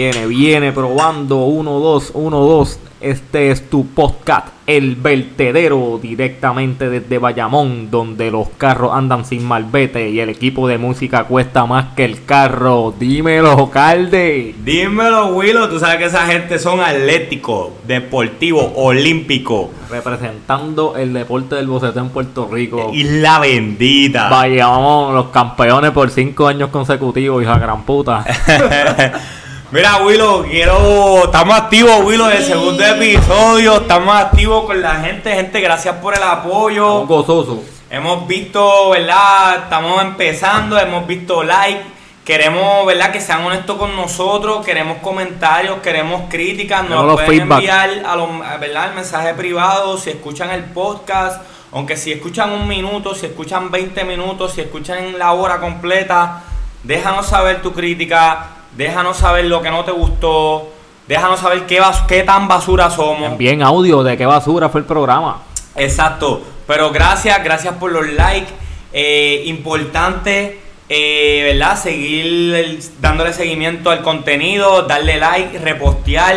Viene, viene probando 1, 2, 1, 2. Este es tu podcast, El Vertedero, directamente desde Bayamón, donde los carros andan sin malvete y el equipo de música cuesta más que el carro. Dímelo, Calde. Dímelo, Willow. Tú sabes que esa gente son atléticos, deportivos, olímpicos. Representando el deporte del boceteo en Puerto Rico. Isla bendita. Bayamón, los campeones por 5 años consecutivos, hija gran puta. Mira, Willow, quiero. Estamos activos, Willow, del segundo episodio. Estamos activos con la gente. Gente, gracias por el apoyo. Un gozoso. Hemos visto, ¿verdad? Estamos empezando, hemos visto like. Queremos, ¿verdad? Que sean honestos con nosotros. Queremos comentarios, queremos críticas. Nos los pueden feedback. enviar a los, ¿verdad? el mensaje privado. Si escuchan el podcast, aunque si escuchan un minuto, si escuchan 20 minutos, si escuchan la hora completa, déjanos saber tu crítica. Déjanos saber lo que no te gustó. Déjanos saber qué, bas- qué tan basura somos. Bien audio de qué basura fue el programa. Exacto. Pero gracias, gracias por los likes. Eh, importante, eh, ¿verdad? Seguir el- dándole seguimiento al contenido, darle like, repostear.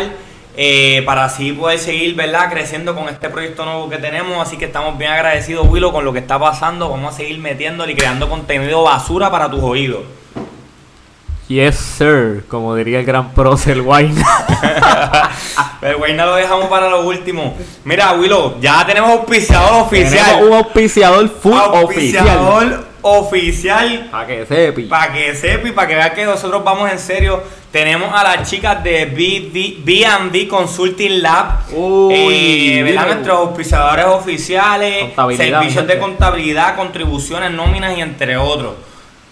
eh, para así poder seguir, ¿verdad? Creciendo con este proyecto nuevo que tenemos. Así que estamos bien agradecidos, Willow, con lo que está pasando. Vamos a seguir metiéndole y creando contenido basura para tus oídos. Yes, sir, como diría el gran prócer Wine. Pero güey, no lo dejamos para lo último. Mira, Willow, ya tenemos auspiciador oficial. Tenemos un auspiciador full oficial. Auspiciador oficial. Para que sepi. Para que sepa y para que vea que nosotros vamos en serio. Tenemos a las chicas de B&B Consulting Lab. Uy, eh. Nuestros auspiciadores oficiales. Servicios de contabilidad, contribuciones, nóminas y entre otros.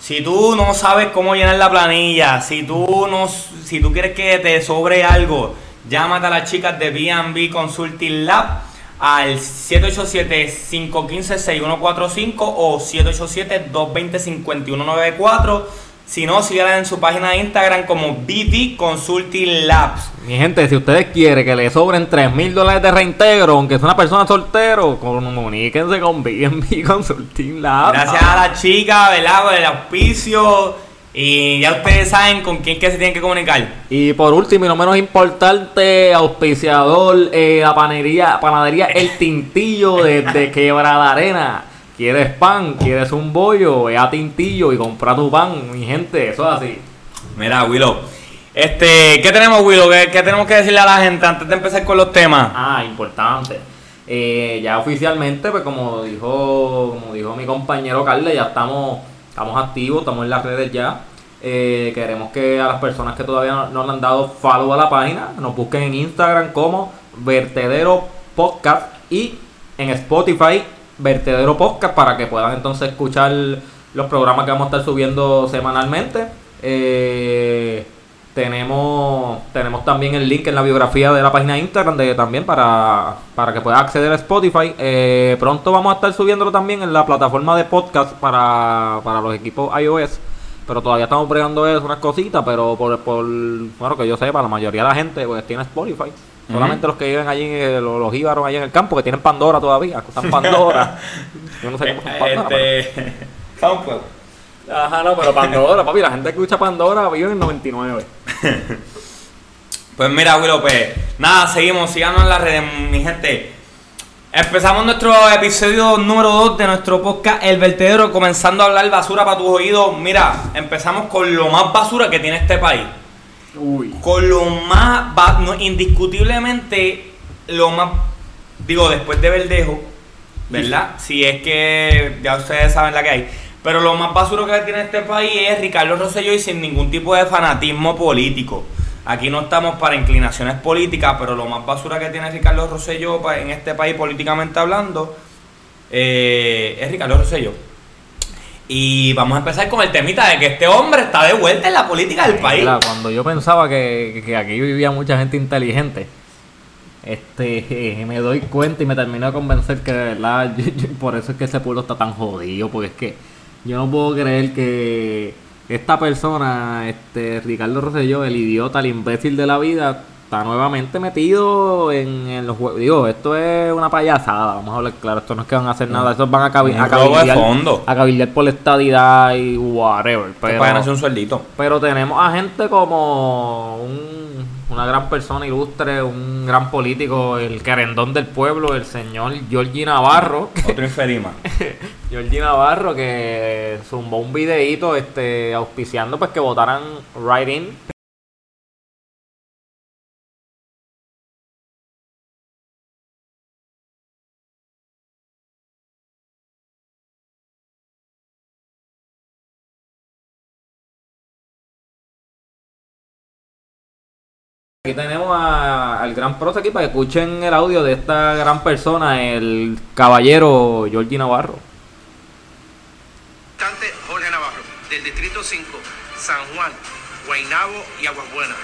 Si tú no sabes cómo llenar la planilla, si tú no, si tú quieres que te sobre algo, llámate a las chicas de B&B Consulting Lab al 787-515-6145 o 787-220-5194. Si no, síganla en su página de Instagram como BD Consulting Labs. Mi gente, si ustedes quieren que le sobren 3 mil dólares de reintegro, aunque sea una persona soltero, comuníquense con B&B Consulting Lab. Gracias a la chica, ¿verdad? Por el auspicio. Y ya ustedes saben con quién que se tienen que comunicar. Y por último y no menos importante, auspiciador, eh, la panería, panadería El Tintillo desde Quebrada Arena. ¿Quieres pan? ¿Quieres un bollo? Ve a Tintillo y compra tu pan, mi gente, eso es así. Mira, Willow. Este, ¿qué tenemos, Willow? ¿Qué, qué tenemos que decirle a la gente antes de empezar con los temas? Ah, importante. Eh, ya oficialmente, pues como dijo, como dijo mi compañero Carle, ya estamos, estamos activos, estamos en las redes ya. Eh, queremos que a las personas que todavía no, no le han dado follow a la página, nos busquen en Instagram como Vertedero Podcast y en Spotify Vertedero Podcast para que puedan entonces escuchar los programas que vamos a estar subiendo semanalmente. Eh, tenemos, tenemos también el link en la biografía de la página de Instagram de, también para, para que puedas acceder a Spotify. Eh, pronto vamos a estar subiéndolo también en la plataforma de podcast para, para los equipos iOS. Pero todavía estamos bregando eso, unas cositas, pero por, por bueno que yo sepa, la mayoría de la gente pues tiene Spotify. Solamente los que viven allí, eh, los, los íbaros allí en el campo, que tienen Pandora todavía, que están Pandora. yo no sé cómo son Pandora. pero- Este. SoundCloud. Ajá, no, pero Pandora, papi, la gente que escucha Pandora vive en 99. Pues mira, Willow, pues nada, seguimos, síganos en las redes, mi gente. Empezamos nuestro episodio número 2 de nuestro podcast El Vertedero, comenzando a hablar basura para tus oídos. Mira, empezamos con lo más basura que tiene este país. Uy. Con lo más, no, indiscutiblemente, lo más, digo, después de Verdejo, ¿verdad? Si es que ya ustedes saben la que hay. Pero lo más basura que tiene este país es Ricardo Rosselló y sin ningún tipo de fanatismo político. Aquí no estamos para inclinaciones políticas, pero lo más basura que tiene Ricardo Rosselló en este país políticamente hablando eh, es Ricardo Rosselló. Y vamos a empezar con el temita de que este hombre está de vuelta en la política del país. Mira, cuando yo pensaba que, que aquí vivía mucha gente inteligente, este me doy cuenta y me termino de convencer que de verdad, yo- yo- por eso es que ese pueblo está tan jodido, porque es que yo no puedo creer que esta persona, este Ricardo Rosselló, el idiota, el imbécil de la vida, está nuevamente metido en, en los juegos. Digo, esto es una payasada, vamos a hablar claro. Esto no es que van a hacer nada, estos van a, cabi a cabildear, fondo. a cabildear por la estadidad y whatever. Te Pero, pagan hacer un sueldito. pero tenemos a gente como un- una gran persona ilustre, un gran político, el querendón del pueblo, el señor Giorgi Navarro. Otro inferima. Georgie Navarro que zumbó un videíto este, auspiciando pues que votaran right in. Aquí tenemos a- al gran profe aquí para que escuchen el audio de esta gran persona, el caballero Georgie Navarro. Jorge Navarro, del Distrito 5, San Juan, Guaynabo y Aguas Buenas.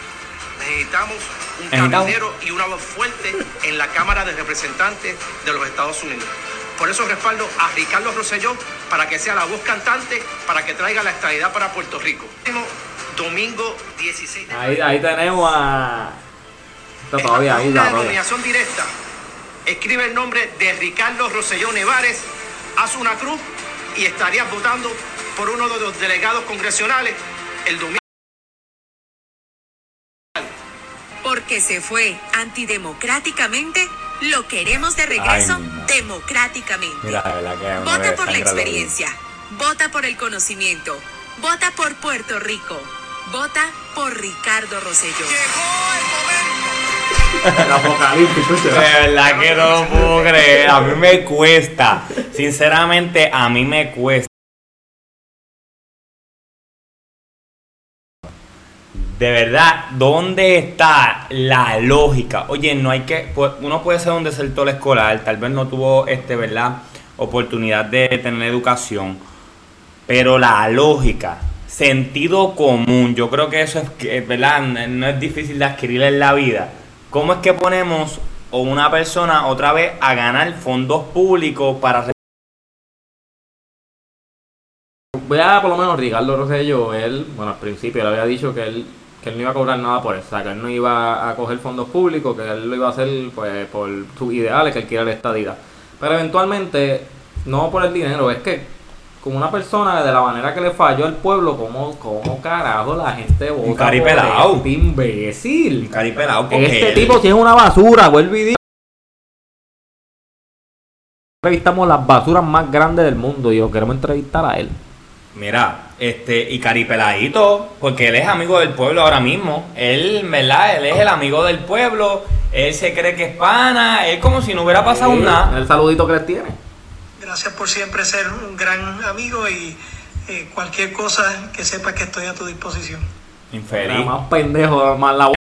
Necesitamos un cabildero y una voz fuerte en la Cámara de Representantes de los Estados Unidos. Por eso respaldo a Ricardo Rosselló para que sea la voz cantante para que traiga la estabilidad para Puerto Rico. Domingo 16 de Ahí, ahí tenemos a... Está todavía ahí, todavía. nominación directa. Escribe el nombre de Ricardo Rosselló Nevares, haz una cruz y estarías votando por uno de los delegados congresionales el domingo. Porque se fue antidemocráticamente, lo queremos de regreso Ay, democráticamente. Mira, uno Vota por la experiencia, vota por el conocimiento, vota por Puerto Rico, vota por Ricardo Rosselló. El apocalipsis, De verdad que no lo puedo creer. A mí me cuesta. Sinceramente, a mí me cuesta. De verdad, ¿dónde está la lógica? Oye, no hay que. pues, Uno puede ser un desertor escolar, tal vez no tuvo, este, ¿verdad? Oportunidad de tener educación. Pero la lógica, sentido común, yo creo que eso es, que, ¿verdad? No es difícil de adquirir en la vida. ¿Cómo es que ponemos a una persona otra vez a ganar fondos públicos para... Voy a por lo menos Ricardo Rosselló, él, bueno, al principio le había dicho que él, que él no iba a cobrar nada por eso, que él no iba a coger fondos públicos, que él lo iba a hacer pues por sus ideales, que él quiera la estadidad. Pero eventualmente, no por el dinero, es que como una persona de la manera que le falló al pueblo, como, como carajo la gente vota por caripelao. este imbécil. Caripelado, porque Este él- tipo si es una basura, vuelve y dice. Entrevistamos las basuras más grandes del mundo y lo queremos entrevistar a él. Mira, este, y Caripeladito, porque él es amigo del pueblo ahora mismo. Él, ¿verdad? Él es el amigo del pueblo. Él se cree que es pana. Él como si no hubiera pasado Sí, nada. El saludito que les tiene. Gracias por siempre ser un gran amigo y eh, cualquier cosa que sepas que estoy a tu disposición. Infeliz. Más pendejo, más la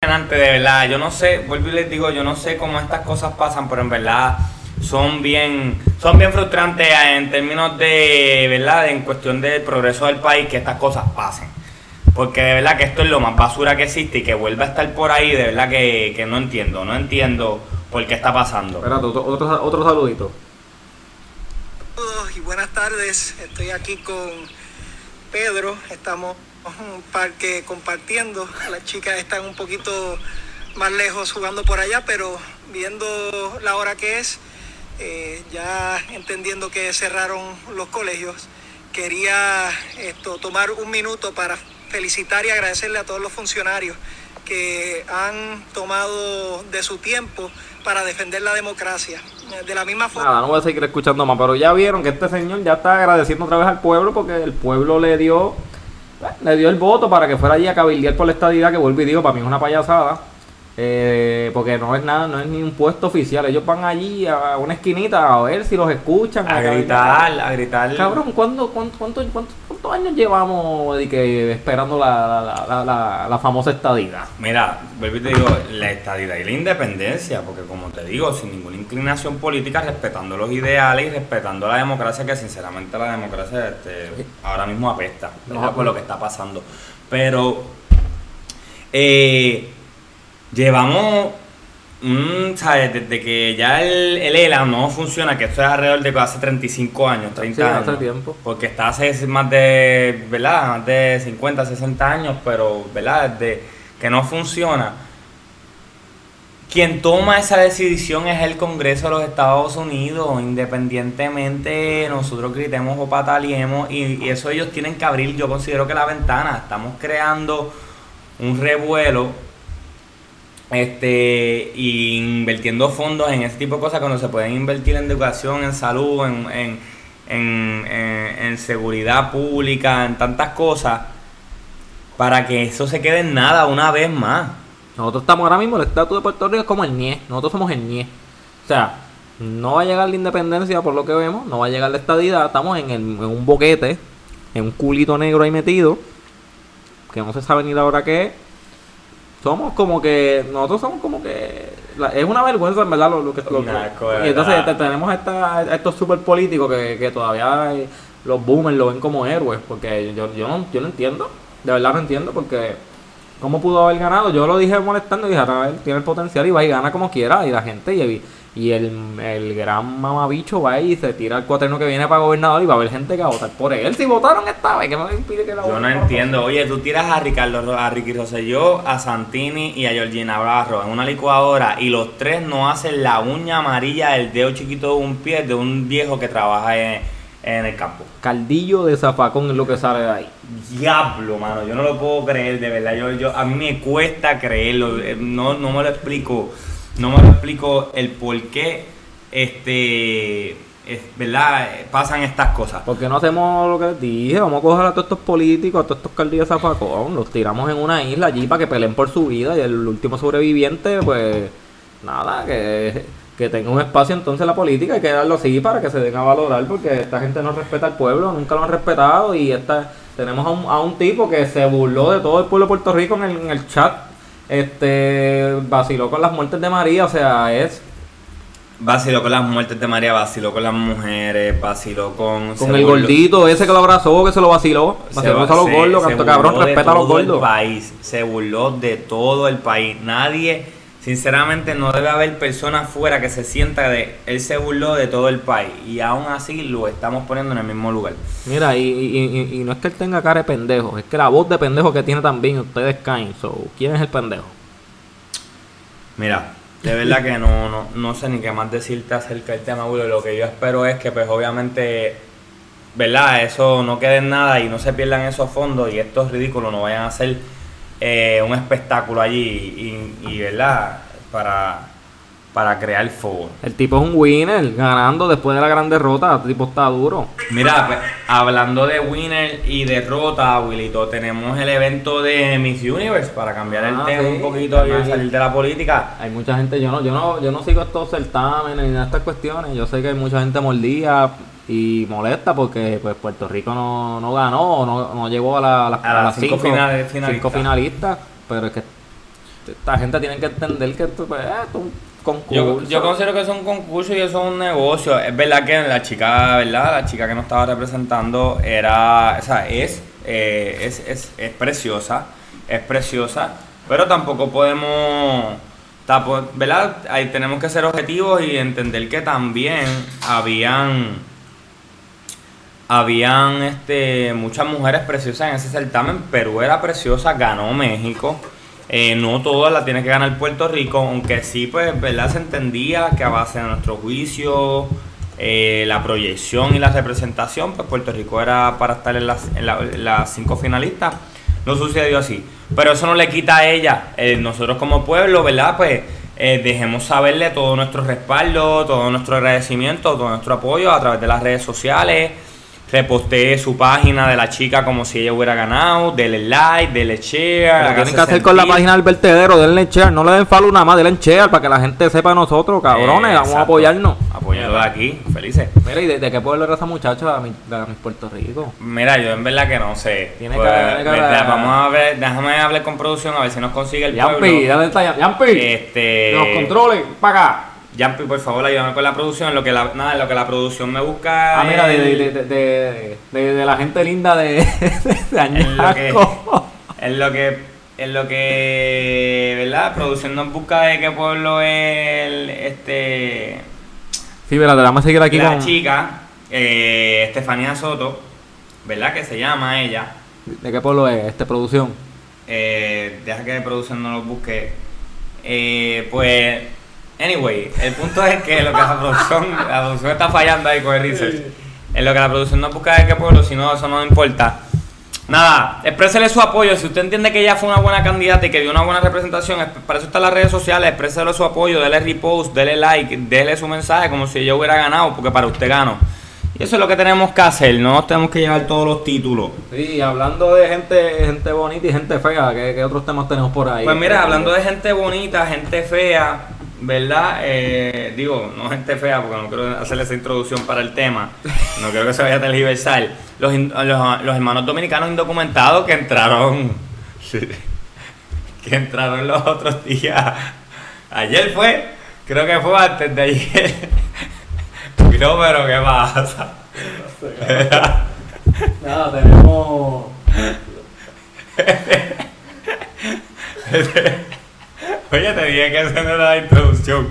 de verdad. Yo no sé, vuelvo y les digo, yo no sé cómo estas cosas pasan, pero en verdad son bien, son bien frustrantes en términos de, ¿verdad? En cuestión del progreso del país, que estas cosas pasen. Porque de verdad que esto es lo más basura que existe y que vuelva a estar por ahí, de verdad que, que no entiendo, no entiendo por qué está pasando. Espérate, otro, otro, otro saludito. Saludos y buenas tardes. Estoy aquí con Pedro. Estamos en un parque compartiendo. Las chicas están un poquito más lejos jugando por allá, pero viendo la hora que es, eh, ya entendiendo que cerraron los colegios, quería esto tomar un minuto para felicitar y agradecerle a todos los funcionarios que han tomado de su tiempo para defender la democracia. De la misma forma. Nada, no voy a seguir escuchando más, pero ya vieron que este señor ya está agradeciendo otra vez al pueblo porque el pueblo le dio eh, le dio el voto para que fuera allí a cabildear por la estadidad, que vuelvo y digo, para mí es una payasada. Eh, porque no es nada, no es ni un puesto oficial. Ellos van allí a una esquinita a ver si los escuchan. A gritar, a gritar. Cabrón, ¿cuándo, cuánto, cuánto- cuánto- ¿cuántos años llevamos de que esperando la, la, la, famosa estadidad? Mira, vuelvo y te digo, la estadidad y la independencia, porque como te digo, sin ninguna inclinación política, respetando los ideales y respetando la democracia, que sinceramente la democracia este, ahora mismo apesta, por lo que está pasando. Pero eh, llevamos, un, ¿sabes? Desde que ya el, el ELA no funciona, que esto es alrededor de hace 35 años, 30 Sí, hace años. tiempo. Porque está hace más de, ¿verdad? Más de 50, 60 años, pero, ¿verdad? Desde que no funciona, quien toma esa decisión es el Congreso de los Estados Unidos, independientemente nosotros gritemos o pataleemos, y, y eso ellos tienen que abrir, yo considero que la ventana, estamos creando un revuelo este y invirtiendo fondos en ese tipo de cosas cuando se pueden invertir en educación, en salud, en, en, en, seguridad pública, en tantas cosas, para que eso se quede en nada una vez más. Nosotros estamos ahora mismo, el estatus de Puerto Rico es como el NIE. Nosotros somos el NIE. O sea, no va a llegar la independencia por lo que vemos, no va a llegar la estadidad. Estamos en, el- en un boquete, en un culito negro ahí metido, que no se sabe ni la hora que. Somos como que, nosotros somos como que, la- es una vergüenza en verdad lo, lo que... lo- y entonces te- tenemos esta- estos super políticos que, que todavía los boomers lo ven como héroes, porque yo, yo, no, yo no entiendo, de verdad no entiendo, porque ¿Cómo pudo haber ganado? Yo lo dije molestando y dije, a ver, tiene el potencial y va y gana como quiera. Y la gente, y, y el, el gran mamabicho va y se tira el cuaterno que viene para gobernador y va a haber gente que va a votar por él. Si votaron esta vez, ¿qué me impide que la Yo no entiendo. Oye, tú tiras a Ricardo, a Ricky Rosselló, a Santini y a Georgina Barro en una licuadora y los tres no hacen la uña amarilla del dedo chiquito de un pie de un viejo que trabaja en, en el campo. Caldillo de zafacón es lo que sale de ahí. Diablo, mano, yo no lo puedo creer, de verdad. Yo, yo, a mí me cuesta creerlo. eh, No, no me lo explico. No me lo explico el por qué, este, es, ¿verdad? Pasan estas cosas. ¿Por qué no hacemos lo que dije? Vamos a coger a todos estos políticos, a todos estos caldillos zafacón, los tiramos en una isla allí para que peleen por su vida y el último sobreviviente, pues nada, que, que tenga un espacio entonces en la política, hay que darlo así para que se den a valorar porque esta gente no respeta al pueblo, nunca lo han respetado y esta, tenemos a un, a un tipo que se burló de todo el pueblo de Puerto Rico en el, en el chat, este vaciló con las muertes de María, o sea, es Vaciló con las muertes de María, vaciló con las mujeres, vaciló con... con se el burló- gordito ese que lo abrazó, que se lo vaciló, se vaciló va- a los se- gordos, se canto burló cabrón, de respeta a los todo el gordos. país, se burló de todo el país. Nadie, sinceramente, no debe haber persona afuera que se sienta de... Él se burló de todo el país y aún así lo estamos poniendo en el mismo lugar. Mira, y, y, y- y no es que él tenga cara de pendejo, es que la voz de pendejo que tiene también, ustedes caen. So, ¿quién es el pendejo? Mira, de verdad que no, no, no sé ni qué más decirte acerca del tema, Julio. Lo que yo espero es que, pues, obviamente, ¿verdad? Eso no quede en nada y no se pierdan esos fondos y estos ridículos no vayan a ser eh, un espectáculo allí y, y, ¿verdad? Para, para crear fuego. El tipo es un winner, ganando después de la gran derrota, el tipo está duro. Mira, pues, hablando de winner y derrota, Wilito, tenemos el evento de Miss Universe para cambiar el Ah, tema sí. un poquito y salir de la política. Hay mucha gente, yo no, yo no, yo no sigo estos certámenes ni estas cuestiones. Yo sé que hay mucha gente mordida y molesta porque pues Puerto Rico no, no ganó, no, no llegó a, la- a las, A las cinco finales- finalistas. cinco finalistas, pero es que esta gente tiene que entender que esto, pues, esto es un concurso. Yo, yo considero que es un concurso y eso es un negocio. Es verdad que la chica, ¿verdad? La chica que nos estaba representando era, o sea, es, eh, es, es, es preciosa, es preciosa, pero tampoco podemos, ¿verdad? Ahí tenemos que ser objetivos y entender que también habían habían este, muchas mujeres preciosas en ese certamen. Perú era preciosa, ganó México. Eh, no todas la tiene que ganar Puerto Rico, aunque sí, pues, ¿verdad? Se entendía que a base de nuestro juicio, eh, la proyección y la representación, pues Puerto Rico era para estar en las, las cinco finalistas. No sucedió así. Pero eso no le quita a ella. Eh, nosotros como pueblo, ¿verdad? Pues dejemos saberle todo nuestro respaldo, todo nuestro agradecimiento, todo nuestro apoyo a través de las redes sociales. Repostee su página de la chica como si ella hubiera ganado. Dele like, dele share. Lo tienen que hacer con la página del vertedero, denle share, no le den follow nada más, denle share para que la gente sepa nosotros, cabrones, Eh, vamos a apoyarnos. Apoyarlo de aquí, felices. Mira, ¿y de, de qué pueblo era esa muchacha de mi, de mi Puerto Rico? Mira, yo en verdad que no sé. Tiene Pues, cara- tiene cara- verdad, Vamos a ver, déjame hablar con producción a ver si nos consigue el Yampi, pueblo. dale esta Yampi. Este. Los controles, para acá. Yampi, por favor, ayúdame con la producción. Lo que la, nada, lo que la producción me busca. Ah, mira, de, de, de, la gente linda de, de. Añasco. Es lo que. Es lo que. ¿Verdad? Producción nos busca de qué pueblo es el, este. Sí, te vamos a seguir aquí la con... chica, eh, Estefanía Soto, ¿verdad? Que se llama ella. ¿De qué pueblo es? Este, producción. Eh, deja que producción no lo busque. Eh, pues, anyway, el punto es que lo que la producción, la producción está fallando ahí con el research. En lo que la producción no busca de qué pueblo, si no, eso no importa. Nada, exprésele su apoyo. Si usted entiende que ella fue una buena candidata y que dio una buena representación, es- para eso están las redes sociales, exprésele su apoyo, dele repost, dele like, dele su mensaje como si ella hubiera ganado, porque para usted ganó. Y eso es lo que tenemos que hacer, no nos tenemos que llevar todos los títulos. Sí, hablando de gente, gente bonita y gente fea, ¿qué, qué otros temas tenemos por ahí? Pues mira, hablando de gente bonita, gente fea, ¿verdad? Eh, digo, no gente fea, porque no quiero hacerle esa introducción para el tema. No creo que se vaya a tergiversar. Los, los, los hermanos dominicanos indocumentados que entraron. que entraron los otros días. Ayer fue, creo que fue antes de ayer. No, pero ¿qué pasa? Nada, tenemos... Oye, te dije que esa no era la introducción.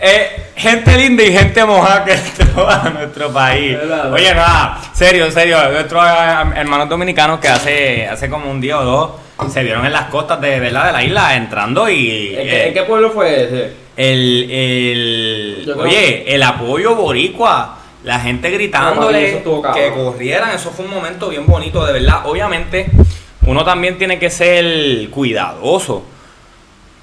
Eh, gente linda y gente mojada que entró a nuestro país. Oye, nada, serio, serio. Nuestros eh, hermanos dominicanos que hace, hace como un día o dos se vieron en las costas de, ¿verdad? de la isla entrando y. ¿En qué, eh, en qué pueblo fue ese? el, el oye, el apoyo boricua, la gente gritándole que corrieran, eso fue un momento bien bonito, de verdad. Obviamente, uno también tiene que ser cuidadoso.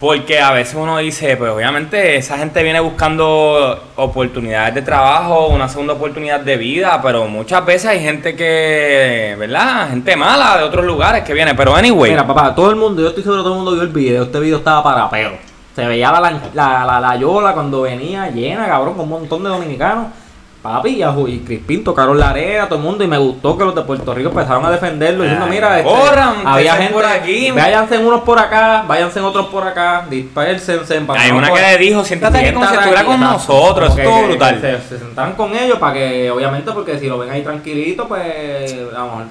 Porque a veces uno dice, pues obviamente esa gente viene buscando oportunidades de trabajo, una segunda oportunidad de vida, pero muchas veces hay gente que, ¿verdad? Gente mala de otros lugares que viene, pero anyway. Mira, papá, todo el mundo, yo estoy seguro que todo el mundo vio el video. Este video estaba para pelo. Se veía la, la, la, la yola cuando venía llena, cabrón, con un montón de dominicanos. Papi y, Aju- y Crispín tocaron la arena, todo el mundo, y me gustó que los de Puerto Rico empezaron a defenderlo, diciendo, mira, este, corran, había gente por aquí. váyanse unos por acá, váyanse otros por acá, dispersense. Hay una que le dijo, siéntate aquí como si estuviera con nosotros, es todo brutal. Se, se sentaron con ellos para que, obviamente, porque si lo ven ahí tranquilito, pues, a lo mejor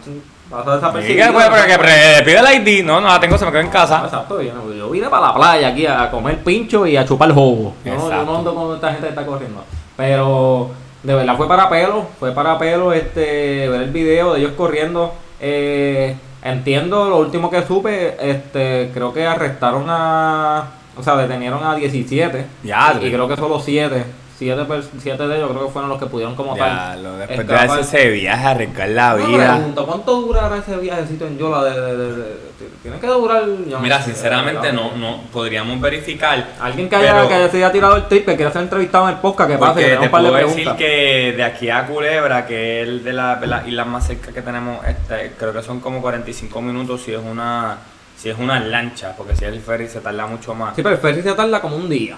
pasa ¿Y desapercibido. qué, pues, pero que pre- pide el ID? No, no la tengo, se me quedó en casa. Exacto, yo, yo vine para la playa aquí a comer pincho y a chupar jugo. Yo no, yo no ando con esta gente que está corriendo. Pero de verdad fue para pelo, fue para pelo este ver el video de ellos corriendo. Eh, entiendo, lo último que supe, este creo que arrestaron a, o sea, detenieron a 17. Ya, y, creo que solo 7. 7 siete de ellos creo que fueron los que pudieron como Ya, tal. lo, después de hacer ese viaje a arriesgar la Una vida. pregunta, ¿Cuánto durará ese viajecito en Yola? De, de- de- de- tiene que durar. yo no Mira, sé, sinceramente no, no podríamos verificar. Alguien que haya, Pero- que haya se haya tirado el trip, que quiera ser entrevistado en el podcast, que pase, que te un par de puedo decir que de aquí a Culebra, que es de la- de las islas más cerca que tenemos, este, creo que son como 45 minutos si es una si es una lancha, porque si es el ferry se tarda mucho más. Sí, pero el ferry se tarda como un día.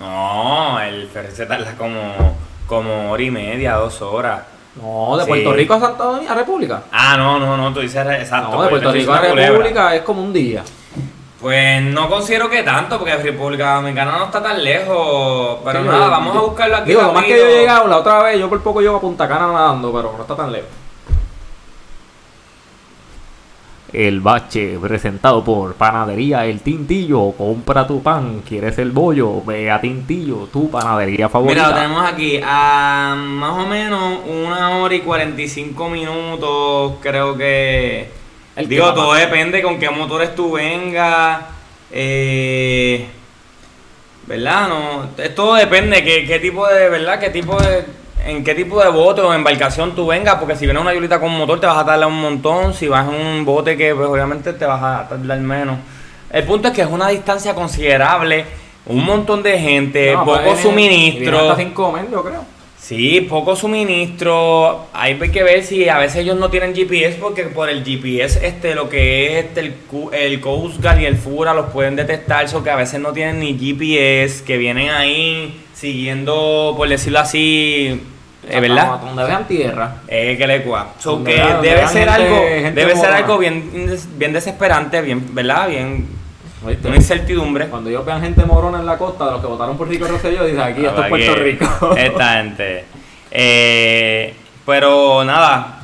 No, el ferry se tarda como, como hora y media, dos horas. No, de Sí. Puerto Rico a Santa Dominga, a República. Ah, no, no, no, tú dices exacto. no, de Puerto Rico a Culebra. República es como un día. Pues no considero que tanto, porque República Dominicana no está tan lejos. Pero Sí, nada, yo- vamos a buscarlo aquí. Digo, lo más que yo he llegado la otra vez, yo por poco llego a Punta Cana nadando, pero no está tan lejos. El bache presentado por Panadería El Tintillo. Compra tu pan, quieres el bollo, ve a Tintillo, tu panadería favorita. Mira, lo tenemos aquí a más o menos una hora y 45 minutos, creo que... El digo, todo más. depende con qué motores tú vengas. Eh, ¿Verdad? No, es- todo depende qué, qué tipo de, ¿verdad? ¿Qué tipo de, en qué tipo de bote o embarcación tú vengas, porque si vienes una yulita con motor te vas a tardar un montón, si vas en un bote que pues obviamente te vas a tardar menos. El punto es que es una distancia considerable, un montón de gente, No, poco pues, suministro. Comer, yo creo. Sí, poco suministro. Hay que ver si a veces ellos no tienen GPS porque por el GPS este lo que es este, el, el Coast Guard y el FURA los pueden detectar, eso que a veces no tienen ni GPS, que vienen ahí siguiendo, por decirlo así, eh, ¿verdad? Donde vean tierra. Eh, que le cua. So que vean- debe ser gente- algo, gente debe ser algo bien, bien desesperante, bien, ¿verdad? Bien, una incertidumbre. Cuando ellos vean gente morona en la costa, de los que votaron por Rico Rosselló, dicen aquí, esto es Puerto Rico. Esta gente. Eh, pero nada,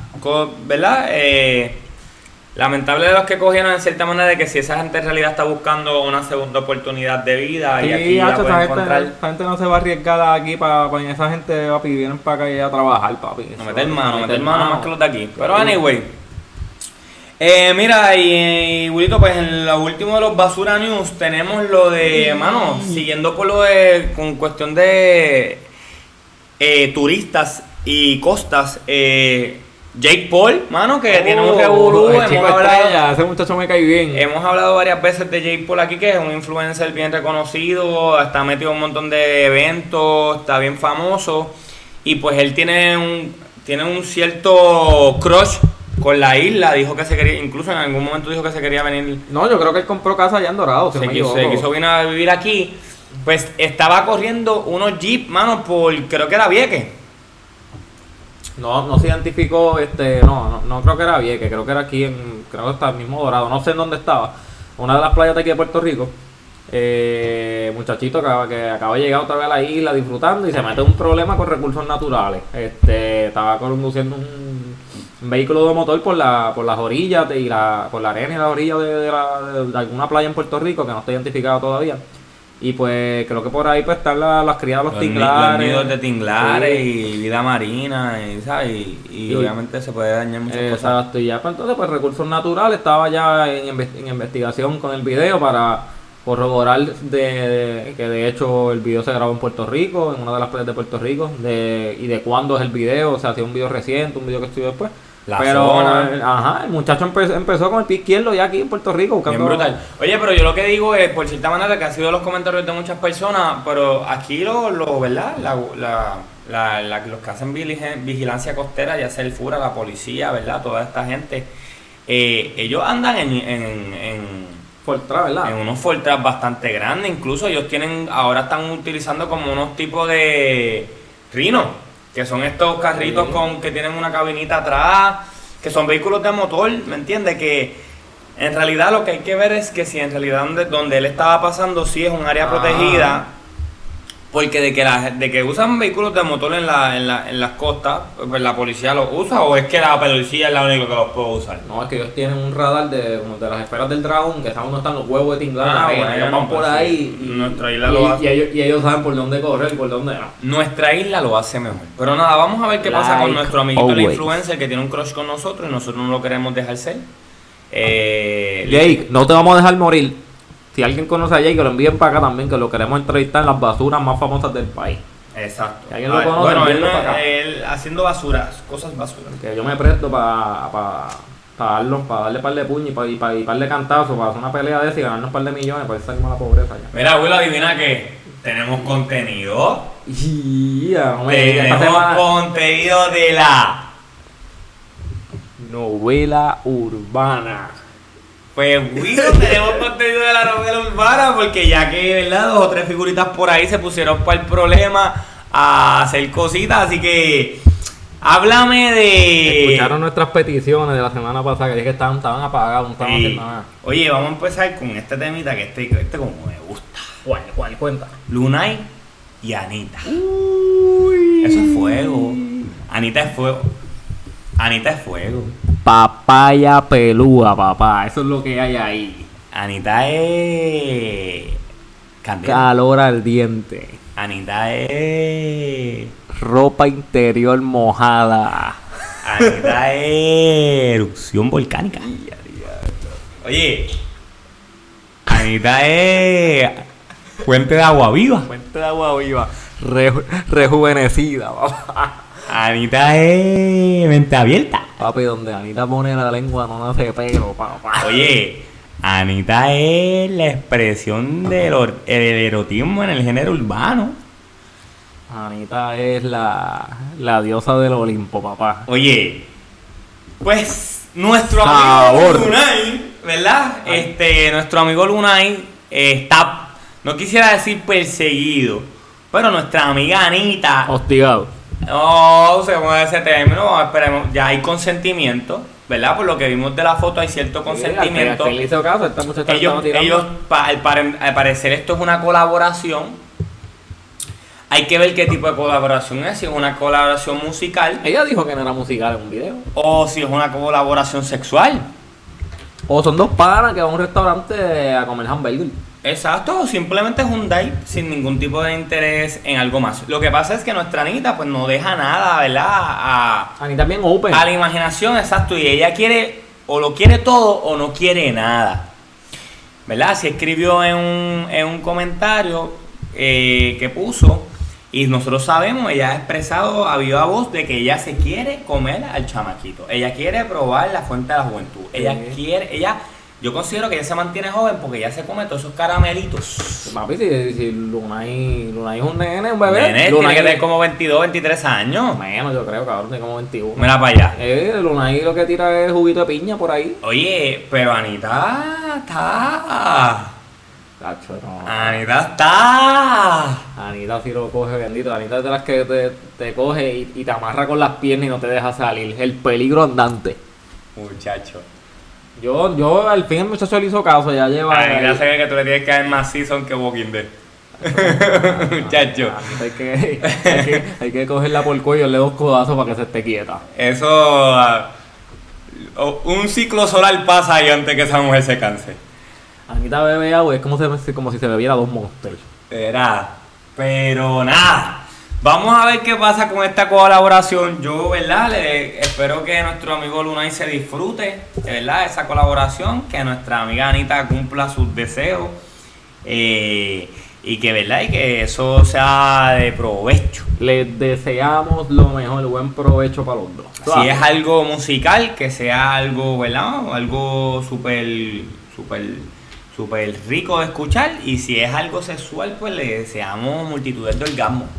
¿verdad? Eh, lamentable de los que cogieron en cierta manera de que si esa gente en realidad está buscando una segunda oportunidad de vida y aquí la esa, gente, encontrar. esa gente no se va a arriesgar aquí para esa gente, papi, vienen para acá y a trabajar, papi. No meter mano, meter mano más que los de aquí. Pero anyway. Eh, mira, y, y Wilito, pues en lo último de los Basura News tenemos lo de, mano, siguiendo por lo de, con cuestión de eh, turistas y costas, eh, Jake Paul, mano, que tiene un revolú, Oh, hemos hablado, ese muchacho me cae bien. hemos hablado varias veces de Jake Paul aquí, que es un influencer bien reconocido, está metido en un montón de eventos, está bien famoso, y pues él tiene un, tiene un cierto crush con la isla, dijo que se quería, incluso en algún momento dijo que se quería venir No, yo creo que él compró casa allá en Dorado, se quiso, se quiso venir a vivir aquí, pues estaba corriendo unos jeep, mano, por creo que era Vieques. No, no se identificó, este, no, no, no creo que era Vieques, creo que era aquí en, creo que está el mismo Dorado, no sé en dónde estaba. Una de las playas de aquí de Puerto Rico. Eh, muchachito que, que acaba de llegar otra vez a la isla disfrutando y se mete un problema con recursos naturales. Este, estaba conduciendo un, vehículo de motor por la, por las orillas de, la, por la arena y las orillas de, la- de alguna playa en Puerto Rico que no está identificado todavía. Y pues creo que por ahí pues están la- las de los, Los, ni- tinglares. los nidos de tinglares Sí. y vida marina, y, ¿sabes? Y, obviamente se puede dañar muchas cosas. Exacto, y ya pues, entonces pues recursos naturales estaba ya en, inve- en investigación con el video para corroborar de, de- que de hecho el video se grabó en Puerto Rico, en una de las playas de Puerto Rico, de, y de cuándo es el video, o sea, si es un video reciente, un video que estuvo después. La Pero, zona. ajá, el muchacho empe- empezó con el pie izquierdo ya aquí en Puerto Rico Bien buscando... brutal. Oye, pero yo lo que digo es, por cierta manera, que ha sido los comentarios de muchas personas, pero aquí lo, lo ¿verdad? La, la, la- la- los que hacen vigilancia costera, ya sea el FURA, la policía, ¿verdad? Toda esta gente, eh, ellos andan en, en, en, Fortra, ¿verdad? en unos Fortras bastante grandes, incluso ellos tienen, ahora están utilizando como unos tipos de Rino, que son estos carritos Sí. con que tienen una cabinita atrás, que son vehículos de motor, ¿me entiendes? Que en realidad lo que hay que ver es que si en realidad donde, donde él estaba pasando sí es un área Ah. protegida, porque de que, la, de que usan vehículos de motor en, la, en, la, en las costas, pues la policía los usa o es que la policía es la única que los puede usar. No, es que ellos tienen un radar de, como de las esferas del dragón, que saben dónde están los huevos de la Ah, bueno, ellos van pues por sí. ahí y, Nuestra isla y- lo hace. y ellos, y ellos saben por dónde correr y por dónde no. Nuestra isla lo hace mejor. Pero nada, vamos a ver qué pasa con nuestro amiguito el always. influencer que tiene un crush con nosotros y nosotros no lo queremos dejar ser. Eh, Jake, no te vamos a dejar morir. Si alguien conoce a Jake, que lo envíen para acá también, que lo queremos entrevistar en las basuras más famosas del país. Exacto. Si alguien lo conoce, bueno, él, acá. haciendo basuras, cosas basuras. Que yo me presto para pa, pa darle par de puños y para y pa, y par de cantazos, para hacer una pelea de esa y ganarnos par de millones, para ir salimos a la pobreza ya. Mira, abuelo, adivina qué. Tenemos contenido. Yeah, Tenemos contenido de la. novela urbana. Pues, Willo, tenemos contenido de la novela urbana porque ya que, ¿verdad? Dos o tres figuritas por ahí se pusieron para el problema a hacer cositas, así que háblame de... Escucharon nuestras peticiones de la semana pasada, que dije que estaban, estaban apagados, no estaban Sí. haciendo nada. Oye, vamos a empezar con este temita que este, este como me gusta. ¿Cuál? ¿Cuál? Cuenta. Lunay y Anita. Eso es fuego. Anita es fuego. Anita es fuego. Papaya pelúa, papá. Eso es lo que hay ahí. Anita es... Candela. Calor ardiente. Anita es... Ropa interior mojada. Anita es... Erupción volcánica. Oye. Anita es... Fuente de agua viva. Fuente de agua viva. Reju- rejuvenecida, papá. Anita es... Mente abierta. Papi, donde Anita pone la lengua no nace pelo, papá. Oye, Anita es la expresión del erotismo en el género urbano. Anita es la, la diosa del Olimpo, papá. Oye, pues nuestro amigo Lunay, ¿verdad? Este, nuestro amigo Lunay eh, está, no quisiera decir perseguido, pero nuestra amiga Anita, Hostigado. No usemos ese término, esperemos, ya hay consentimiento, ¿verdad? Por lo que vimos de la foto hay cierto consentimiento. Sí, hizo caso, ellos, ellos pa- al, pare- al parecer esto es una colaboración. Hay que ver qué tipo de colaboración es, si es una colaboración musical Ella dijo que no era musical en un video. o si es una colaboración sexual. O son dos panas que van a un restaurante a comer hamburger. Exacto, o simplemente es un date sin ningún tipo de interés en algo más. Lo que pasa es que nuestra Anita pues no deja nada, ¿verdad? A, Anita bien open. a la imaginación, exacto, y ella quiere o lo quiere todo o no quiere nada. ¿Verdad? Se escribió en un, en un comentario eh, que puso y nosotros sabemos, ella ha expresado a viva voz de que ella se quiere comer al chamaquito. Ella quiere probar la fuente de la juventud. Ella Sí. quiere, ella, yo considero que ella se mantiene joven porque ella se come todos esos caramelitos. Papi, si, si Lunay, Lunay es un nene, un bebé. Nene, tiene Lunay que tener como 22, 23 años. Menos, yo creo, cabrón, tiene como 21. Mira para allá. Eh, Lunay lo que tira es juguito de piña por ahí. Oye, pero Anita está. Cacho, no. Anita está. Anita si lo coge bendito. Anita es de las que te, te coge y, y te amarra con las piernas y no te deja salir. El peligro andante. Muchacho. Yo, yo al fin el muchacho le hizo caso, ya lleva. Se ve que tú le tienes que dar más season que Walking Dead. Muchacho. Anita hay que, hay, que, hay que cogerla por el cuello, le dos codazos para que se esté quieta. Eso. ah, un ciclo solar pasa ahí antes que esa mujer se canse. Anita bebe agua, es como, se, como si se bebiera dos monsters. Verá. Pero nada. Vamos a ver qué pasa con esta colaboración. Yo, ¿verdad? Le espero que nuestro amigo Lunay se disfrute, de verdad, esa colaboración. Que nuestra amiga Anita cumpla sus deseos. eh, y que, ¿verdad? Y que eso sea de provecho. Les deseamos lo mejor, buen provecho para los dos. Si es algo musical, que sea algo, ¿verdad? Algo súper, súper, súper rico de escuchar. Y si es algo sexual, pues le deseamos multitudes de orgasmos.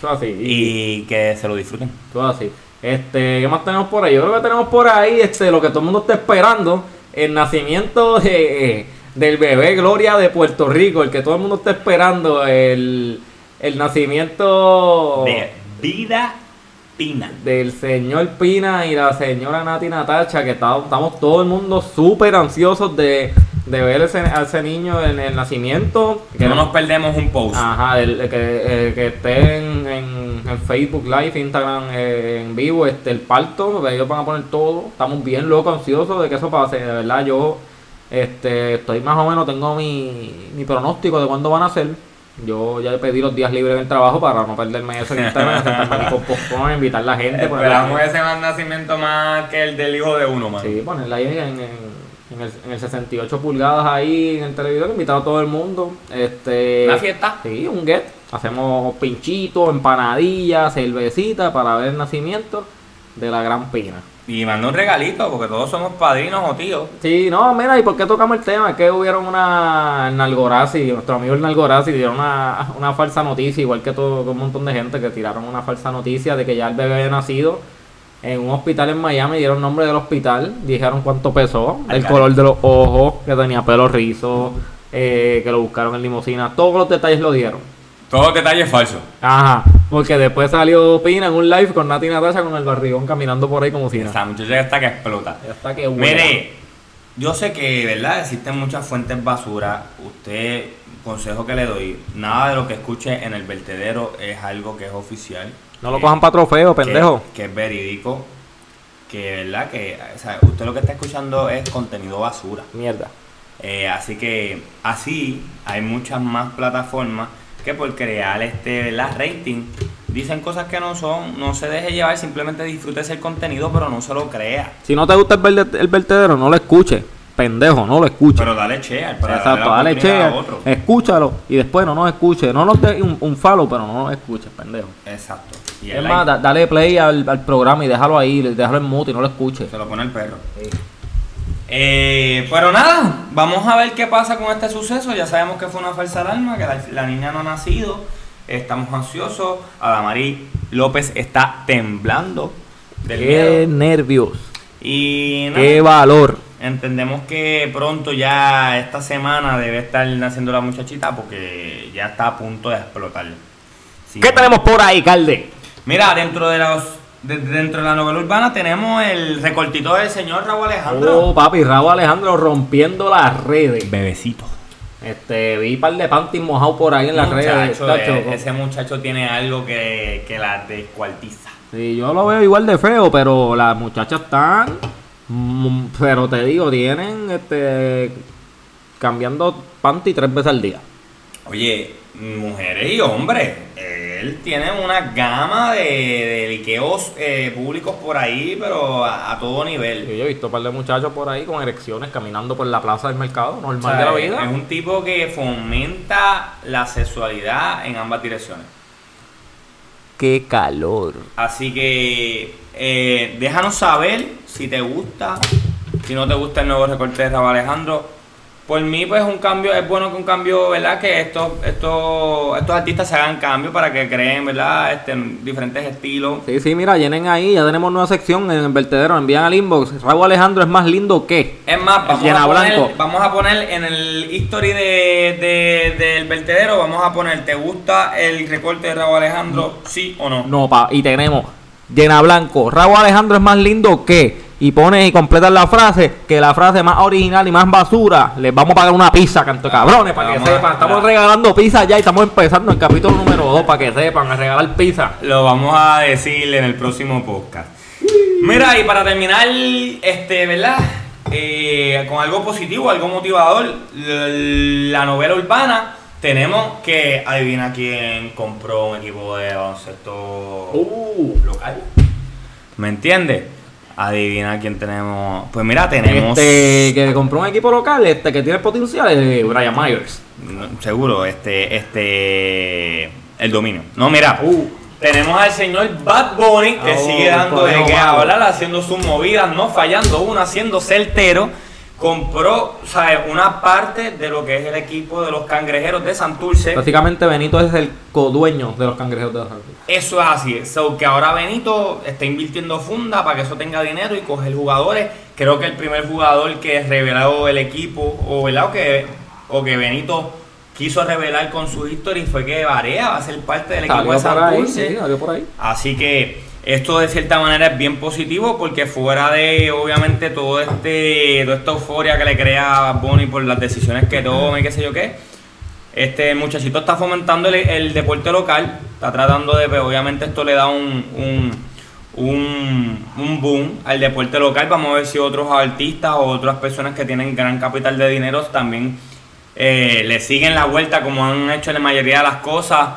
Todo así. y- Y que se lo disfruten. Todo así. Este, ¿qué más tenemos por ahí? Yo creo que tenemos por ahí este, lo que todo el mundo está esperando. El nacimiento de, del bebé Gloria de Puerto Rico. El que todo el mundo está esperando. El, el nacimiento De vida pina. del señor Pina y la señora Nati Natacha. Que está- estamos todo el mundo súper ansiosos de, de ver ese, a ese niño en el nacimiento. Que no nos perdemos un post. Ajá, el, el que, el que esté en, en- en Facebook Live, Instagram eh, en vivo, este el parto, ellos van a poner todo. Estamos bien locos, ansiosos de que eso pase. De verdad, yo este estoy más o menos, tengo mi, mi pronóstico de cuándo van a ser. Yo ya pedí los días libres en el trabajo para no perderme eso en Instagram, sentarme con popcorn, invitar a la gente. Esperamos ese más nacimiento más que el del hijo de uno, man. Sí, ponerla ahí en, en, en el, en el 68 pulgadas ahí en el televisor, invitar a todo el mundo. Este, Una fiesta. Sí, un get. Hacemos pinchitos, empanadillas, cervecita para ver el nacimiento de la gran pina. Y manda un regalito, porque todos somos padrinos o tíos. Sí, no, mira, ¿y por qué tocamos el tema? Es que hubieron una Nalgorazi, nuestro amigo el Nalgorazi dieron una, una falsa noticia, igual que todo un montón de gente que tiraron una falsa noticia de que ya el bebé había nacido en un hospital en Miami, dieron nombre del hospital, dijeron cuánto pesó, el color de los ojos, que tenía pelo rizo, eh, que lo buscaron en limusina, todos los detalles lo dieron. Todo detalle falso. Ajá, porque después salió Pina en un live con Nati Natasha con el barrigón caminando por ahí como si nada. Esta muchacha está que explota. Está que huele. Mire, yo sé que, ¿verdad? Existen muchas fuentes basura. Usted, consejo que le doy, nada de lo que escuche en el vertedero es algo que es oficial. No lo que- cojan para trofeo, pendejo. Que, es verídico. Que, ¿verdad? Que o sea, usted lo que está escuchando es contenido basura. Mierda. Eh, así que así hay muchas más plataformas que por crear este ¿verdad? rating dicen cosas que no son, no se deje llevar, simplemente disfrútese el contenido, pero no se lo crea. Si no te gusta el, verde- el vertedero, no lo escuches. Pendejo, no lo escuches. Pero dale share para Exacto, dale otro. escúchalo y después no nos escuches. No nos dé un, un follow, pero no nos escuches, pendejo. Exacto. Y Es más, da- dale play al, al programa y déjalo ahí, déjalo en mute y no lo escuches. se lo pone el perro. Eh, pero nada, vamos a ver qué pasa con este suceso. Ya sabemos que fue una falsa alarma, que la, la niña no ha nacido. Estamos ansiosos. Adamari López está temblando del Qué miedo. nervios, Y nada, qué valor. entendemos que pronto ya esta semana debe estar naciendo la muchachita porque ya está a punto de explotar. Sí. ¿Qué tenemos por ahí, Calde? Mira, dentro de los de- dentro de la novela urbana tenemos el recortito del señor Raúl Alejandro. Oh, papi, Raúl Alejandro rompiendo las redes. Bebecito. Este, vi un par de panties mojados por ahí en las redes. Eh, ese muchacho tiene algo que, que la descuartiza. Sí, yo lo veo igual de feo, pero las muchachas están. mm, Pero te digo, tienen este cambiando panty tres veces al día. Oye, mujeres y hombres, eh, él tiene una gama de, de liqueos eh, públicos por ahí, pero a, a todo nivel. Sí, yo he visto un par de muchachos por ahí con erecciones caminando por la plaza del mercado, O normal sea, de la vida. Es un tipo que fomenta la sexualidad en ambas direcciones. Qué calor. Así que eh, déjanos saber si te gusta, si no te gusta el nuevo recorte de Raúl Alejandro. Por mí, pues un cambio, es bueno que un cambio, ¿verdad? Que estos, estos, estos artistas se hagan cambio para que creen, ¿verdad? Este, diferentes estilos. Sí, sí, mira, llenen ahí, ya tenemos nueva sección en el vertedero, envían al inbox. Raúl Alejandro es más lindo que. Es más, vamos Llena a, poner, blanco. vamos a poner en el history de, de- del vertedero, vamos a poner, ¿te gusta el recorte de Raúl Alejandro? ¿Sí o no? No, pa, y tenemos llena blanco. Raúl Alejandro es más lindo que. Y pones y completas la frase, que la frase más original y más basura, les vamos a pagar una pizza, canto cabrones, para que sepan. Estamos la- regalando pizza ya y estamos empezando el capítulo número 2 para que sepan, a regalar pizza. Lo vamos a decir en el próximo podcast. Mira, y para terminar, este, ¿verdad? Eh, con algo positivo, algo motivador, la novela urbana, tenemos que adivina quién compró un equipo de baloncesto local. ¿Me entiendes? Adivina quién tenemos. Pues mira, tenemos. Este, que compró un equipo local, este, que tiene potencial, es Brian Myers. No, Seguro, este, este, el dominio. No, mira, Uh. tenemos al señor Bad Bunny que Oh, sigue dando de qué hablar, haciendo sus movidas, no fallando una, siendo certero. Compró, ¿sabes? Una parte de lo que es el equipo de los cangrejeros de Santurce. Básicamente Benito es el codueño de los cangrejos de Santos. Eso es así. So que ahora Benito está invirtiendo funda para que eso tenga dinero y coger jugadores. Creo que el primer jugador que reveló el equipo, o, ¿verdad? o que, o que Benito quiso revelar con su historia fue que Varea va a ser parte del equipo de por ahí, Santurce. sí, salió por ahí. Así que esto de cierta manera es bien positivo porque fuera de obviamente todo este toda esta euforia que le crea Bonnie por las decisiones que toma y qué sé yo qué, este muchachito está fomentando el, deporte local, está tratando de, pues, obviamente esto le da un, un, un, un boom al deporte local, vamos a ver si otros artistas o otras personas que tienen gran capital de dinero también eh, le siguen la vuelta como han hecho en la mayoría de las cosas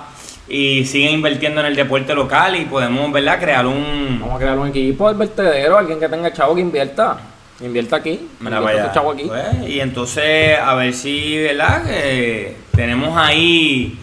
y siguen invirtiendo en el deporte local y podemos, ¿verdad? Crear un... Vamos a crear un equipo del vertedero, alguien que tenga chavo que invierta. Invierta aquí. Mira, invierta chavo aquí. pues, y entonces, a ver si, ¿verdad? Que tenemos ahí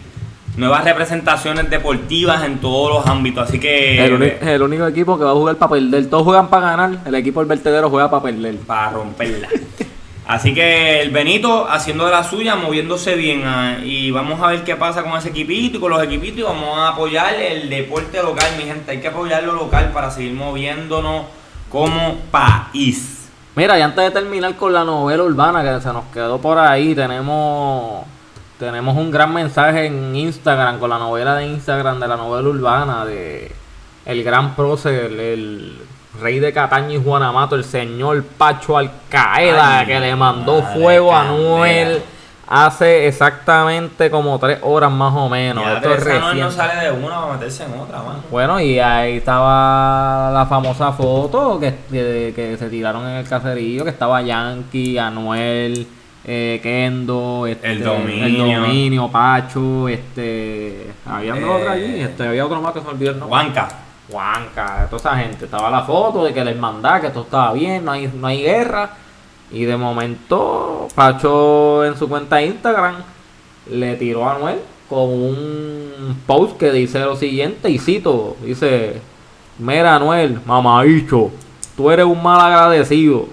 nuevas representaciones deportivas en todos los ámbitos, así que... el, el único equipo que va a jugar para perder. Todos juegan para ganar. El equipo del vertedero juega para perder. para romperla. Así que el Benito haciendo de la suya, moviéndose bien. ah, y vamos a ver qué pasa con ese equipito y con los equipitos. Y vamos a apoyar el deporte local, mi gente. Hay que apoyar lo local para seguir moviéndonos como país. Mira, y antes de terminar con la novela urbana que se nos quedó por ahí, tenemos tenemos un gran mensaje en Instagram con la novela de Instagram de la novela urbana de el gran prócer, el, el rey de Cataño y Juanamato, el señor Pacho Alcaeda, Ay, que le mandó fuego a. Noel hace exactamente como tres horas más o menos. Ya Esto es no, sale de una para meterse en otra, mano. Bueno, y ahí estaba la famosa foto que, que, que se tiraron en el caserío, que estaba Yankee, Anuel, eh, Kendo, este, El Dominio. el Dominio, Pacho, este, había Eh, otro allí, este, había otro más que se me olvidó el nombre. Juanca. Juanca, toda esa gente, estaba la foto de que la hermandad, que todo estaba bien, no hay, no hay guerra, y de momento Pacho en su cuenta de Instagram le tiró a Anuel con un post que dice lo siguiente, y cito, dice, mira Anuel, mamabicho, tú eres un mal agradecido,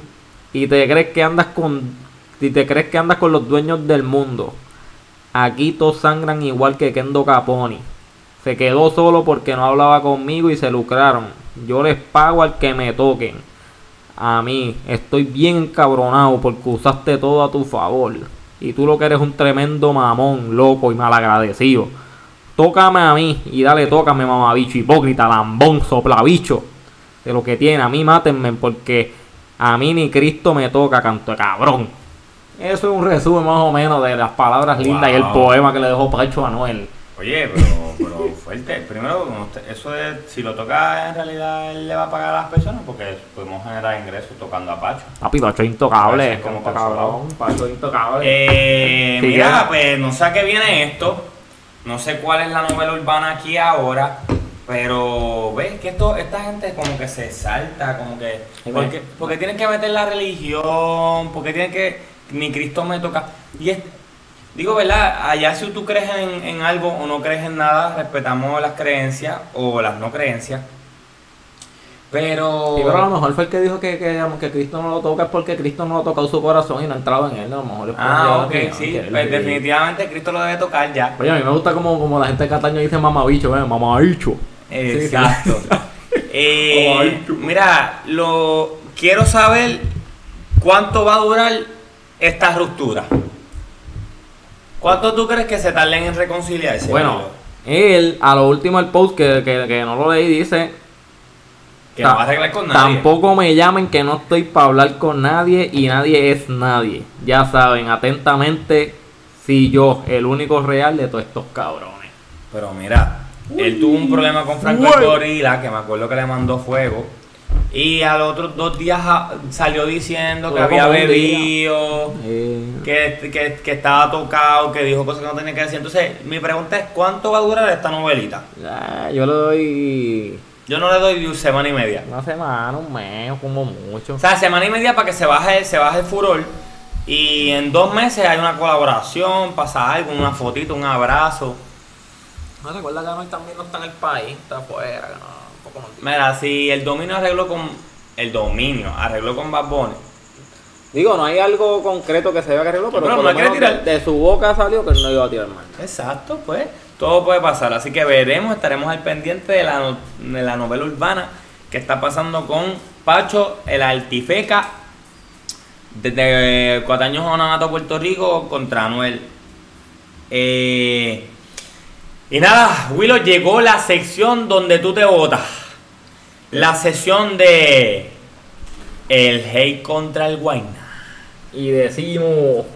y te crees que andas con, y te crees que andas con los dueños del mundo. Aquí todos sangran igual que Kendo Caponi. Se quedó solo porque no hablaba conmigo y se lucraron. Yo les pago al que me toquen. A mí estoy bien encabronado porque usaste todo a tu favor. Y tú lo que eres un tremendo mamón, loco y malagradecido. Tócame a mí y dale, tócame, mamabicho, hipócrita, lambón, soplabicho. De lo que tiene, a mí mátenme porque a mí ni Cristo me toca, canto de cabrón. Eso es un resumen más o menos de las palabras lindas y el poema que le dejó Pacho a Noel. Oye, pero fuerte. Primero, eso de si lo toca en realidad él le va a pagar a las personas porque podemos generar ingresos tocando a Pacho. Papi, Pacho es intocable. Es como cabrón. Pacho es intocable. Eh, Sí, mira, ya. pues no sé a qué viene esto. No sé cuál es la novela urbana aquí ahora. Pero ves que esto, esta gente como que se salta, como que. Porque, porque tienen que meter la religión, porque tienen que. Ni Cristo me toca. Y es, digo, ¿verdad? Allá si tú crees en, en algo o no crees en nada, respetamos las creencias o las no creencias. Pero. Sí, pero a lo mejor fue el que dijo que, que, que Cristo no lo toca es porque Cristo no lo ha tocado su corazón y no ha entrado en él. A lo mejor Ah, ok, opinión sí. él- Pues definitivamente Cristo lo debe tocar ya. Oye, a mí me gusta como, como la gente de Cataño dice mamabicho, ¿eh? Mamabicho. Exacto. Eh, Ay, tú. mira, lo quiero saber cuánto va a durar esta ruptura. ¿Cuánto tú crees que se tarden en reconciliarse? Bueno, él, a lo último el post que, que, que no lo leí, dice... que no va a arreglar con nadie. Tampoco me llamen que no estoy para hablar con nadie y nadie es nadie. Ya saben, atentamente, si yo, el único real de todos estos cabrones. Pero mira, él tuvo un problema con Franco el. Gorila, que me acuerdo que le mandó fuego. Y a los otros dos días ah, salió diciendo que había bebido. Eh, que, que, que estaba tocado, que dijo cosas que no tenía que decir. Entonces, mi pregunta es, ¿cuánto va a durar esta novelita? yo le doy Yo no le doy semana y media. una semana, un mes, como mucho. O sea, semana y media para que se baje, se baje el furor. Y en dos meses hay una colaboración, pasa algo, una fotito, un abrazo. ¿No te acuerdas que Anuel también no está en el país? Está afuera, que no, Mira, si el dominio arregló con... El dominio arregló con Bad Bunny. Digo, no hay algo concreto que se vea que arregló, pero, Pero por no lo quiere menos tirar. de, de su boca salió que él no iba a tirar mal. Exacto, pues. Todo puede pasar. Así que veremos, estaremos al pendiente de la, de la novela urbana que está pasando con Pacho, el Altifeca, desde Cuataños Jonanato, Puerto Rico, contra Anuel. Eh, y nada, Willow, llegó la sección donde tú te votas. La sesión de el hate contra el Guayna. Y decimos...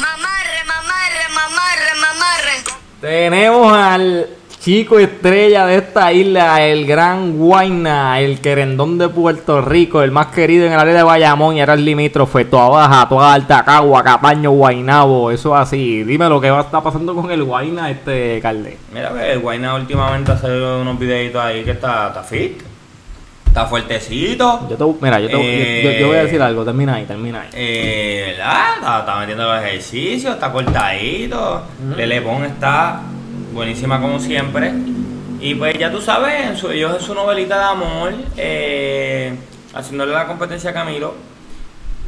Mamarre, mamarre, mamarre, mamarre. Tenemos al chico estrella de esta isla, el gran Guayna, el querendón de Puerto Rico, el más querido en el área de Bayamón y ahora el limítrofe, toda baja, toda alta, Cagua, Cataño, Guaynabo, eso así. Dime lo que va a estar pasando con el Guayna, este Calde. Mira, que el Guayna últimamente hace unos videitos ahí que está, está fit. Está fuertecito. Yo te, mira, yo, te, yo- yo- yo voy a decir algo, termina ahí, termina ahí. Eh, ¿verdad? Está, está metiendo los ejercicios, está cortadito. Lele Pons está buenísima como siempre. Y pues ya tú sabes, en su- ellos en su novelita de amor, eh, haciéndole la competencia a Camilo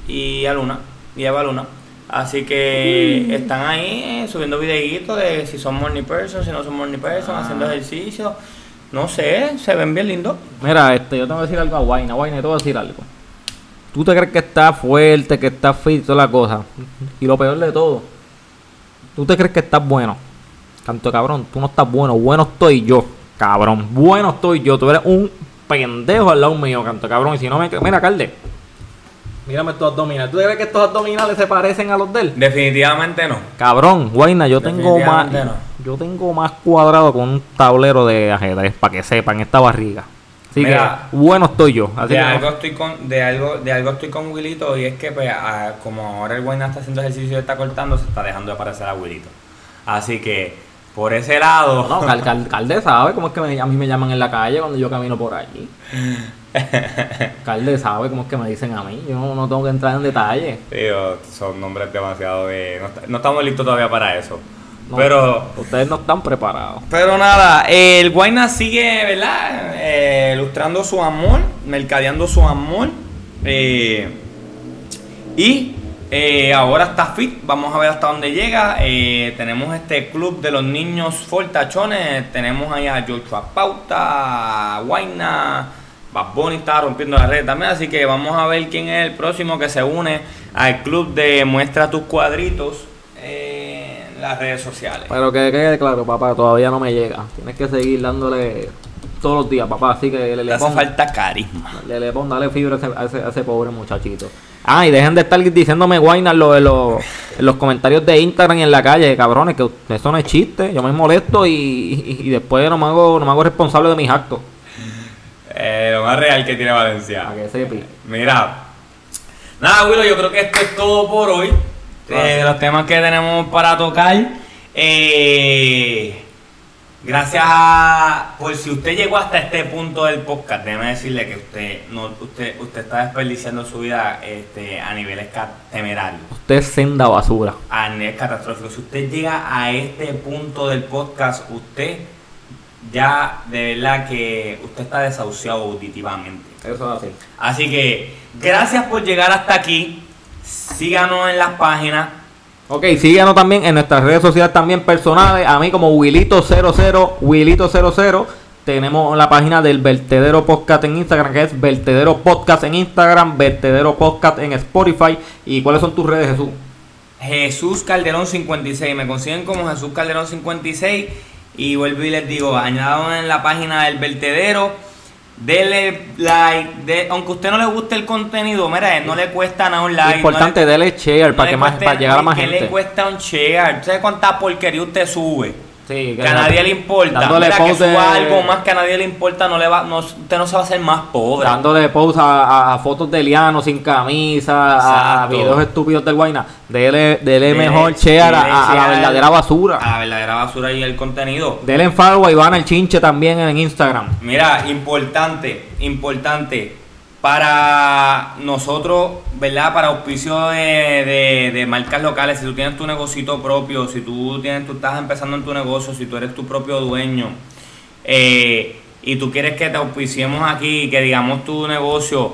y a Luna, y a Eva Luna. Así que están ahí eh, subiendo videitos de si son morning person, si no son morning person, haciendo ejercicio. No sé, se ven bien lindos. Mira, este, yo tengo que decir algo a Guayna, Guayna, te voy a decir algo. ¿Tú te crees que está fuerte, que está fit toda la cosa? Y lo peor de todo, ¿tú te crees que estás bueno? Canto cabrón, tú no estás bueno, bueno estoy yo, cabrón, bueno estoy yo, tú eres un pendejo al lado mío, canto cabrón, y si no me mira, Calde, mírame estos abdominales, ¿tú crees que estos abdominales se parecen a los de él? Definitivamente no. Cabrón, Guayna, yo tengo más, no. yo tengo más cuadrado con un tablero de ajedrez, para que sepan, esta barriga. Así Mira, que, bueno estoy yo. Así de que no- algo estoy con de algo de algo estoy con Wilito y es que pues, como ahora el Guayna está haciendo ejercicio y está cortando se está dejando de parecer a Wilito así que por ese lado No, Cal, Cal- Calde sabe cómo es que me- a mí me llaman en la calle cuando yo camino por allí. Calde sabe cómo es que me dicen a mí. Yo no, no tengo que entrar en detalle. Digo, son nombres demasiado de no, no estamos listos todavía para eso No, pero Ustedes no están preparados. pero nada el Guayna sigue verdad Eh, ilustrando su amor mercadeando su amor eh, y eh, ahora está fit, vamos a ver hasta dónde llega. Eh, tenemos este club de los niños fortachones. Tenemos ahí a Joshua Pauta, a Guayna, Bad Bunny está rompiendo la red también. Así que vamos a ver quién es el próximo que se une al club de Muestra tus cuadritos eh, en las redes sociales. Pero que quede claro, papá, todavía no me llega. Tienes que seguir dándole todos los días, papá. Así que le, Le le hace pon, falta carisma. le, le pon, dale fibra a ese, a ese- a ese pobre muchachito. Ah, y dejen de estar diciéndome guaynas lo- en los, en los comentarios de Instagram y en la calle, cabrones, que eso no es chiste. Yo me molesto y, y- y después no me, hago, no me hago responsable de mis actos. Eh, lo más real que tiene Valencia. Para que sepi. Mira. Nada, Willow, yo creo que esto es todo por hoy. Eh, los temas que tenemos para tocar. Eh, gracias a, por si usted llegó hasta este punto del podcast, déjeme decirle que usted no, usted, usted está desperdiciando su vida este, a niveles temerarios, Usted es senda basura. a niveles catastróficos. Si usted llega a este punto del podcast, usted ya de verdad que usted está desahuciado auditivamente. Eso es así. Así que gracias por llegar hasta aquí. Síganos en las páginas. Ok, síganos también en nuestras redes sociales también personales. A mí como Wilito00, Wilito00. Tenemos la página del Vertedero Podcast en Instagram, que es Vertedero Podcast en Instagram, Vertedero Podcast en Spotify. ¿Y cuáles son tus redes, Jesús? Jesús Calderón 56. Me consiguen como Jesús Calderón 56. Y vuelvo y les digo, añadan en la página del vertedero. Dele like. de- aunque a usted no le guste el contenido, mira, no le cuesta nada un like. Importante, no le- dele share no para, que más, para llegar a más ¿qué gente. le cuesta un share? ¿Usted sabe cuánta porquería usted sube? Sí, Que a nadie le importa. Dándole Mira, que post de- algo más que a nadie le importa, no le va, no, usted no se va a hacer más pobre. Dándole pause a, a- a fotos de Liano sin camisa, a videos estúpidos del Guayna. Dele, dele Dele- mejor share a, la verdadera basura. A la verdadera basura y el contenido. Dele en follow a Iván el Chinche también en Instagram. Mira, importante, importante. Para nosotros, ¿verdad? Para auspicio de, de- de marcas locales, si tú tienes tu negocito propio, si tú, tienes, tú estás empezando en tu negocio, si tú eres tu propio dueño eh, y tú quieres que te auspiciemos aquí, que digamos tu negocio,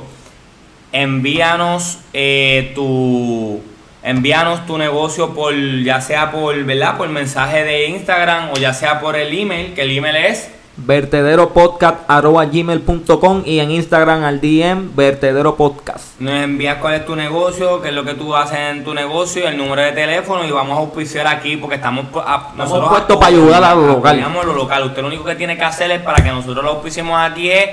envíanos eh, tu envíanos tu negocio por ya sea por verdad por mensaje de Instagram o ya sea por el email que el email es vertederopodcast.gmail.com y en Instagram al DM Vertedero Podcast. nos envías cuál es tu negocio qué es lo que tú haces en tu negocio el número de teléfono y vamos a auspiciar aquí porque estamos a- nosotros puestos para ayudar a lo local. apoyamos lo local usted lo único que tiene que hacer es para que nosotros lo auspiciemos aquí es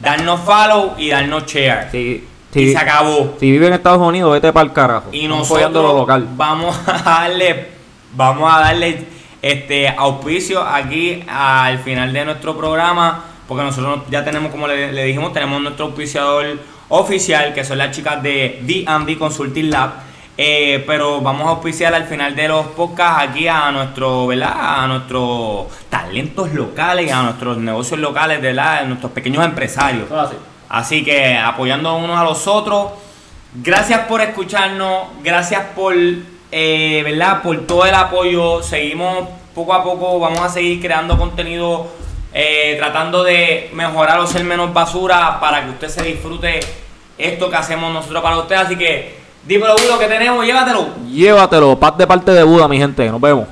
darnos follow y darnos share Si, y se acabó si vive en Estados Unidos, vete para el carajo. y nosotros local. vamos a darle vamos a darle este auspicio aquí al final de nuestro programa porque nosotros ya tenemos como le, le dijimos tenemos nuestro auspiciador oficial que son las chicas de D&D Consulting Lab eh, pero vamos a auspiciar al final de los podcasts aquí a nuestro ¿verdad? a nuestros talentos locales a nuestros negocios locales ¿verdad? a nuestros pequeños empresarios Así que apoyando unos a los otros. Gracias por escucharnos. Gracias por, eh, ¿verdad? Por todo el apoyo. Seguimos poco a poco. Vamos a seguir creando contenido. eh, tratando de mejorar o ser menos basura para que usted se disfrute esto que hacemos nosotros para usted. Así que, dímelo, Budo, que tenemos, llévatelo. Llévatelo, paz de parte de Buda, mi gente. Nos vemos.